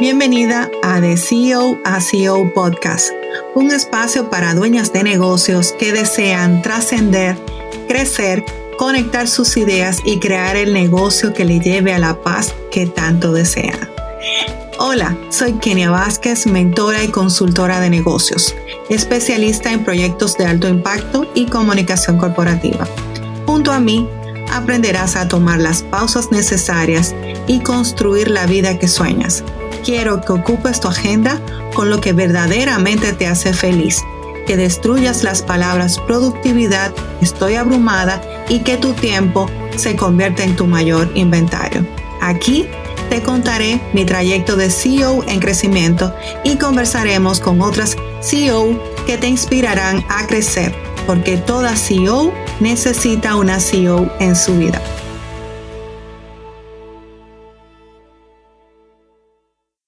Bienvenida a The CEO a CEO Podcast, un espacio para dueñas de negocios que desean trascender, crecer, conectar sus ideas y crear el negocio que le lleve a la paz que tanto desea. Hola, soy Kenia Vázquez, mentora y consultora de negocios, especialista en proyectos de alto impacto y comunicación corporativa. Junto a mí, aprenderás a tomar las pausas necesarias y construir la vida que sueñas. Quiero que ocupes tu agenda con lo que verdaderamente te hace feliz, que destruyas las palabras productividad, estoy abrumada y que tu tiempo se convierta en tu mayor inventario. Aquí te contaré mi trayecto de CEO en crecimiento y conversaremos con otras CEO que te inspirarán a crecer, porque toda CEO necesita una CEO en su vida.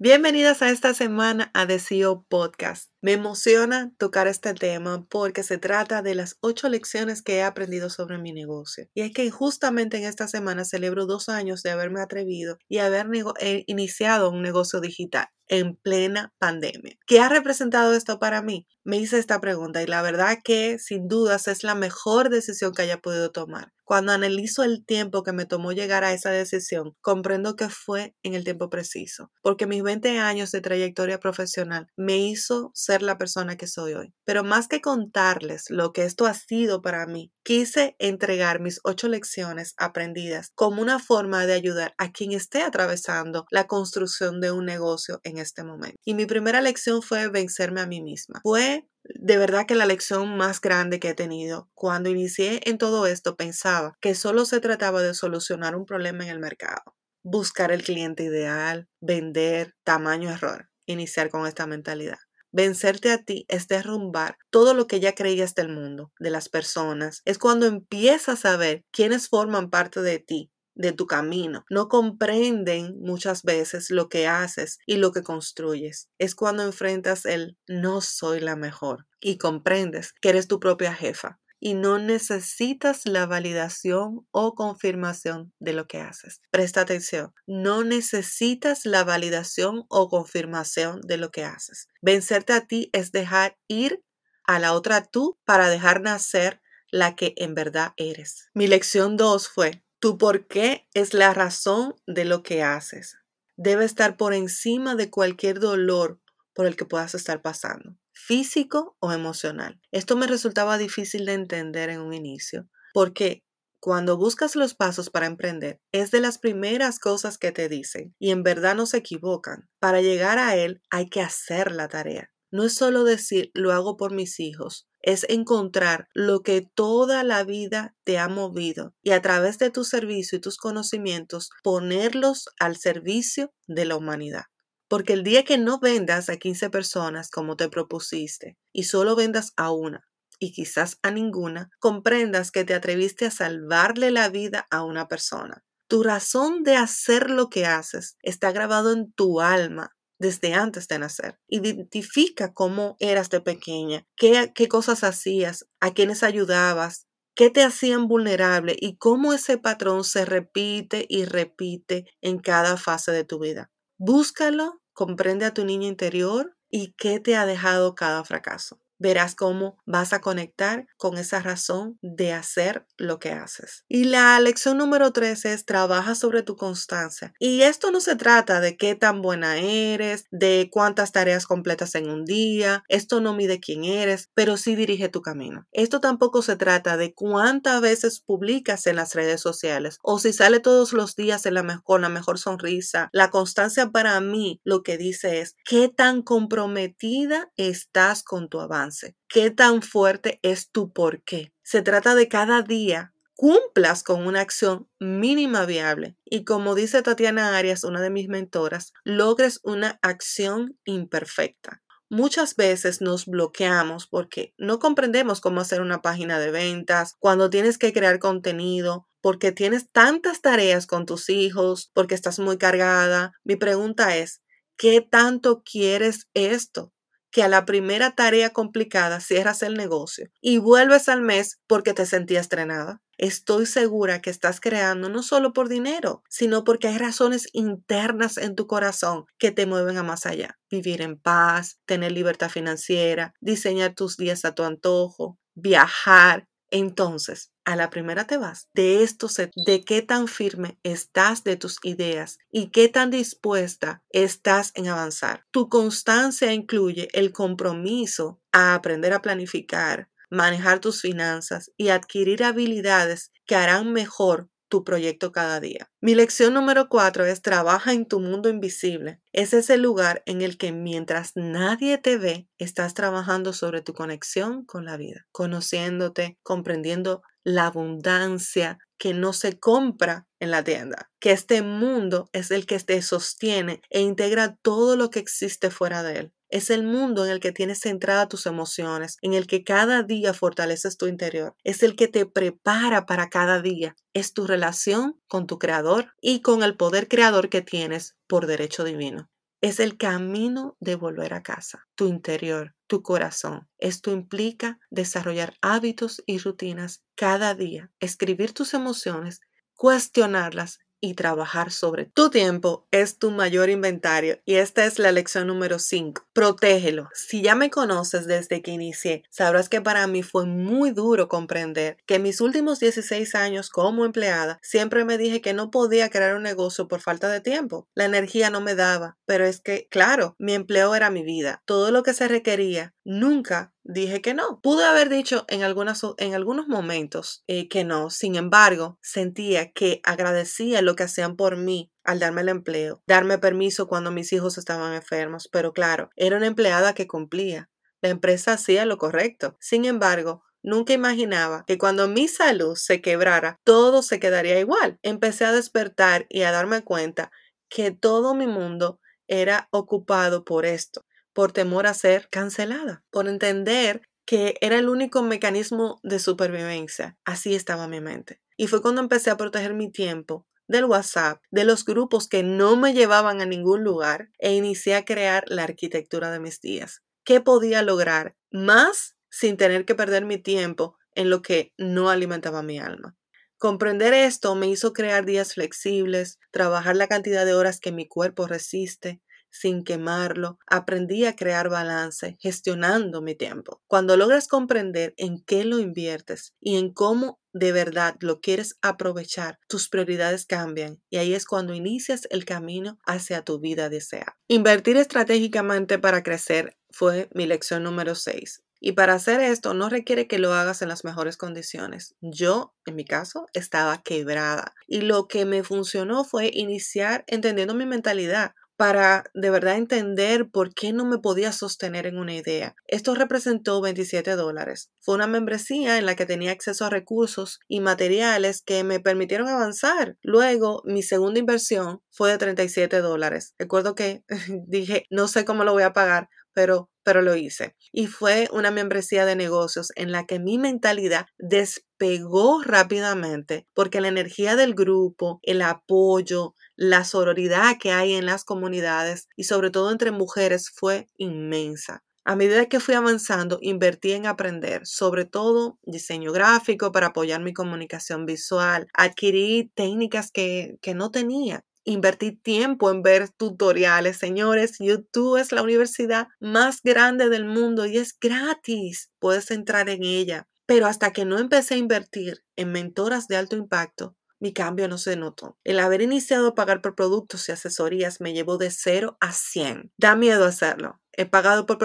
Bienvenidas a esta semana a The CEO Podcast. Me emociona tocar este tema porque se trata de las ocho lecciones que he aprendido sobre mi negocio. Y es que justamente en esta semana celebro dos años de haberme atrevido y haber eh, iniciado un negocio digital en plena pandemia. ¿Qué ha representado esto para mí? Me hice esta pregunta y la verdad que sin dudas es la mejor decisión que haya podido tomar. Cuando analizo el tiempo que me tomó llegar a esa decisión, comprendo que fue en el tiempo preciso, porque mis 20 años de trayectoria profesional me hizo ser la persona que soy hoy. Pero más que contarles lo que esto ha sido para mí, quise entregar mis ocho lecciones aprendidas como una forma de ayudar a quien esté atravesando la construcción de un negocio en este momento. Y mi primera lección fue vencerme a mí misma. Fue de verdad que la lección más grande que he tenido. Cuando inicié en todo esto pensaba que solo se trataba de solucionar un problema en el mercado, buscar el cliente ideal, vender, tamaño error, iniciar con esta mentalidad. Vencerte a ti es derrumbar todo lo que ya creías del mundo, de las personas. Es cuando empiezas a ver quiénes forman parte de ti, de tu camino. No comprenden muchas veces lo que haces y lo que construyes. Es cuando enfrentas el no soy la mejor y comprendes que eres tu propia jefa y no necesitas la validación o confirmación de lo que haces. Presta atención, no necesitas la validación o confirmación de lo que haces. Vencerte a ti es dejar ir a la otra tú para dejar nacer la que en verdad eres. Mi lección 2 fue, tu por qué es la razón de lo que haces. Debe estar por encima de cualquier dolor por el que puedas estar pasando, físico o emocional. Esto me resultaba difícil de entender en un inicio, porque cuando buscas los pasos para emprender, es de las primeras cosas que te dicen y en verdad no se equivocan. Para llegar a él hay que hacer la tarea. No es solo decir lo hago por mis hijos, es encontrar lo que toda la vida te ha movido y a través de tu servicio y tus conocimientos ponerlos al servicio de la humanidad. Porque el día que no vendas a 15 personas como te propusiste y solo vendas a una y quizás a ninguna, comprendas que te atreviste a salvarle la vida a una persona. Tu razón de hacer lo que haces está grabado en tu alma desde antes de nacer. Identifica cómo eras de pequeña, qué, cosas hacías, a quiénes ayudabas, qué te hacían vulnerable y cómo ese patrón se repite y repite en cada fase de tu vida. Búscalo, comprende a tu niña interior y qué te ha dejado cada fracaso verás cómo vas a conectar con esa razón de hacer lo que haces. Y la lección número tres es trabaja sobre tu constancia. Y esto no se trata de qué tan buena eres, de cuántas tareas completas en un día, esto no mide quién eres, pero sí dirige tu camino. Esto tampoco se trata de cuántas veces publicas en las redes sociales o si sale todos los días en con la mejor sonrisa. La constancia para mí lo que dice es qué tan comprometida estás con tu avance ¿Qué tan fuerte es tu por qué? Se trata de cada día cumplas con una acción mínima viable y como dice Tatiana Arias, una de mis mentoras, logres una acción imperfecta. Muchas veces nos bloqueamos porque no comprendemos cómo hacer una página de ventas, cuando tienes que crear contenido, porque tienes tantas tareas con tus hijos, porque estás muy cargada. Mi pregunta es, ¿qué tanto quieres esto? Que a la primera tarea complicada cierras el negocio y vuelves al mes porque te sentías estrenada. estoy segura que estás creando no solo por dinero, sino porque hay razones internas en tu corazón que te mueven a más allá. Vivir en paz, tener libertad financiera, diseñar tus días a tu antojo, viajar, entonces, a la primera te vas. De esto se, de qué tan firme estás de tus ideas y qué tan dispuesta estás en avanzar. Tu constancia incluye el compromiso a aprender a planificar, manejar tus finanzas y adquirir habilidades que harán mejor tu proyecto cada día. Mi lección número cuatro es trabaja en tu mundo invisible. Es ese lugar en el que mientras nadie te ve, estás trabajando sobre tu conexión con la vida, conociéndote, comprendiendo la abundancia que no se compra en la tienda, que este mundo es el que te sostiene e integra todo lo que existe fuera de él. Es el mundo en el que tienes centrada tus emociones, en el que cada día fortaleces tu interior. Es el que te prepara para cada día. Es tu relación con tu creador y con el poder creador que tienes por derecho divino. Es el camino de volver a casa, tu interior, tu corazón. Esto implica desarrollar hábitos y rutinas cada día, escribir tus emociones, cuestionarlas y trabajar sobre tu tiempo es tu mayor inventario y esta es la lección número 5. Protégelo. Si ya me conoces desde que inicié, sabrás que para mí fue muy duro comprender que en mis últimos 16 años como empleada siempre me dije que no podía crear un negocio por falta de tiempo. La energía no me daba, pero es que, claro, mi empleo era mi vida. Todo lo que se requería nunca dije que no. Pude haber dicho en, en algunos momentos eh, que no. Sin embargo, sentía que agradecía lo que hacían por mí al darme el empleo, darme permiso cuando mis hijos estaban enfermos. Pero claro, era una empleada que cumplía. La empresa hacía lo correcto. Sin embargo, Nunca imaginaba que cuando mi salud se quebrara, todo se quedaría igual. Empecé a despertar y a darme cuenta que todo mi mundo era ocupado por esto por temor a ser cancelada, por entender que era el único mecanismo de supervivencia. Así estaba mi mente. Y fue cuando empecé a proteger mi tiempo del WhatsApp, de los grupos que no me llevaban a ningún lugar e inicié a crear la arquitectura de mis días. ¿Qué podía lograr más sin tener que perder mi tiempo en lo que no alimentaba mi alma? Comprender esto me hizo crear días flexibles, trabajar la cantidad de horas que mi cuerpo resiste, sin quemarlo, aprendí a crear balance, gestionando mi tiempo. Cuando logras comprender en qué lo inviertes y en cómo de verdad lo quieres aprovechar, tus prioridades cambian y ahí es cuando inicias el camino hacia tu vida deseada. Invertir estratégicamente para crecer fue mi lección número 6. Y para hacer esto no requiere que lo hagas en las mejores condiciones. Yo, en mi caso, estaba quebrada y lo que me funcionó fue iniciar entendiendo mi mentalidad para de verdad entender por qué no me podía sostener en una idea. Esto representó 27 dólares. Fue una membresía en la que tenía acceso a recursos y materiales que me permitieron avanzar. Luego, mi segunda inversión fue de 37 dólares. Recuerdo que dije, no sé cómo lo voy a pagar, pero, pero lo hice. Y fue una membresía de negocios en la que mi mentalidad despegó rápidamente porque la energía del grupo, el apoyo, la sororidad que hay en las comunidades y sobre todo entre mujeres fue inmensa. A medida que fui avanzando, invertí en aprender, sobre todo diseño gráfico para apoyar mi comunicación visual. Adquirí técnicas que, que no tenía. Invertí tiempo en ver tutoriales. Señores, YouTube es la universidad más grande del mundo y es gratis. Puedes entrar en ella. Pero hasta que no empecé a invertir en mentoras de alto impacto, mi cambio no se notó. El haber iniciado a pagar por productos y asesorías me llevó de 0 a 100. Da miedo hacerlo. He pagado por,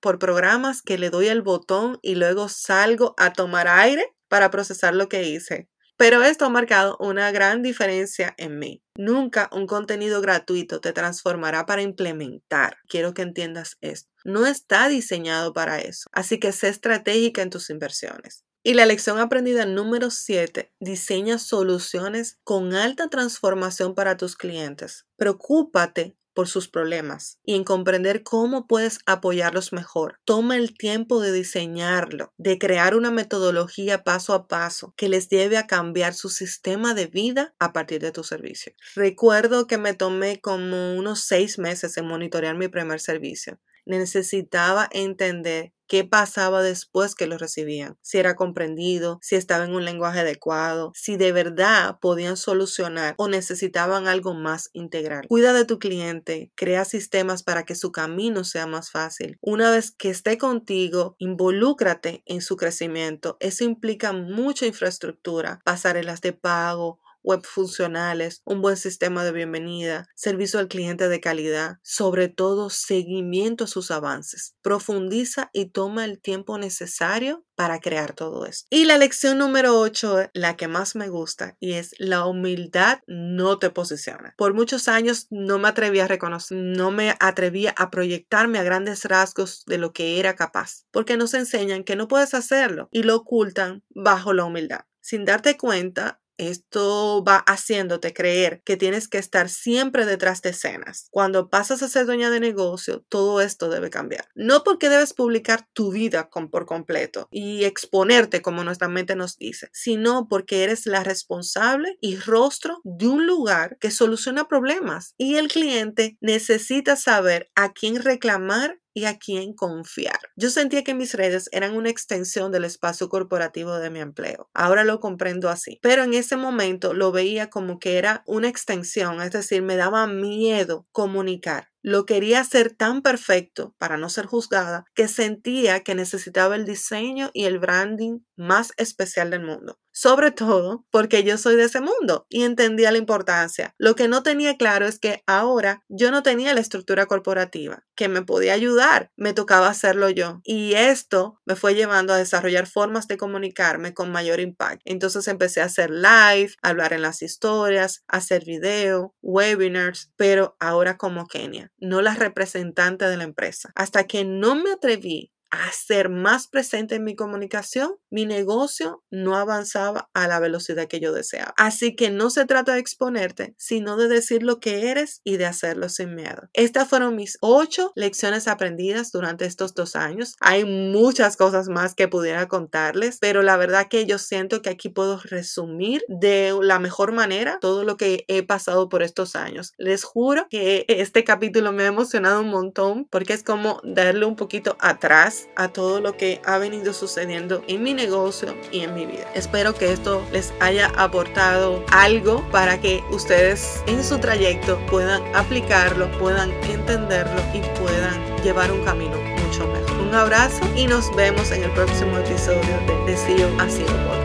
por programas que le doy el botón y luego salgo a tomar aire para procesar lo que hice. Pero esto ha marcado una gran diferencia en mí. Nunca un contenido gratuito te transformará para implementar. Quiero que entiendas esto. No está diseñado para eso. Así que sé estratégica en tus inversiones. Y la lección aprendida número 7, diseña soluciones con alta transformación para tus clientes. Preocúpate por sus problemas y en comprender cómo puedes apoyarlos mejor. Toma el tiempo de diseñarlo, de crear una metodología paso a paso que les lleve a cambiar su sistema de vida a partir de tu servicio. Recuerdo que me tomé como unos seis meses en monitorear mi primer servicio. Necesitaba entender qué pasaba después que lo recibían, si era comprendido, si estaba en un lenguaje adecuado, si de verdad podían solucionar o necesitaban algo más integral. Cuida de tu cliente, crea sistemas para que su camino sea más fácil. Una vez que esté contigo, involúcrate en su crecimiento. Eso implica mucha infraestructura, pasarelas de pago, web funcionales, un buen sistema de bienvenida, servicio al cliente de calidad, sobre todo seguimiento a sus avances. Profundiza y toma el tiempo necesario para crear todo esto. Y la lección número 8, la que más me gusta, y es la humildad no te posiciona. Por muchos años no me atreví a reconocer, no me atrevía a proyectarme a grandes rasgos de lo que era capaz, porque nos enseñan que no puedes hacerlo y lo ocultan bajo la humildad. Sin darte cuenta, esto va haciéndote creer que tienes que estar siempre detrás de escenas. Cuando pasas a ser dueña de negocio, todo esto debe cambiar. No porque debes publicar tu vida por completo y exponerte como nuestra mente nos dice, sino porque eres la responsable y rostro de un lugar que soluciona problemas y el cliente necesita saber a quién reclamar y a quién confiar. Yo sentía que mis redes eran una extensión del espacio corporativo de mi empleo. Ahora lo comprendo así. Pero en ese momento lo veía como que era una extensión, es decir, me daba miedo comunicar. Lo quería hacer tan perfecto para no ser juzgada que sentía que necesitaba el diseño y el branding más especial del mundo. Sobre todo porque yo soy de ese mundo y entendía la importancia. Lo que no tenía claro es que ahora yo no tenía la estructura corporativa que me podía ayudar, me tocaba hacerlo yo. Y esto me fue llevando a desarrollar formas de comunicarme con mayor impacto. Entonces empecé a hacer live, hablar en las historias, hacer video, webinars, pero ahora como Kenia no la representante de la empresa. Hasta que no me atreví a ser más presente en mi comunicación, mi negocio no avanzaba a la velocidad que yo deseaba. Así que no se trata de exponerte, sino de decir lo que eres y de hacerlo sin miedo. Estas fueron mis ocho lecciones aprendidas durante estos dos años. Hay muchas cosas más que pudiera contarles, pero la verdad que yo siento que aquí puedo resumir de la mejor manera todo lo que he pasado por estos años. Les juro que este capítulo me ha emocionado un montón porque es como darle un poquito atrás a todo lo que ha venido sucediendo en mi negocio y en mi vida. Espero que esto les haya aportado algo para que ustedes en su trayecto puedan aplicarlo, puedan entenderlo y puedan llevar un camino mucho mejor. Un abrazo y nos vemos en el próximo episodio de Así Por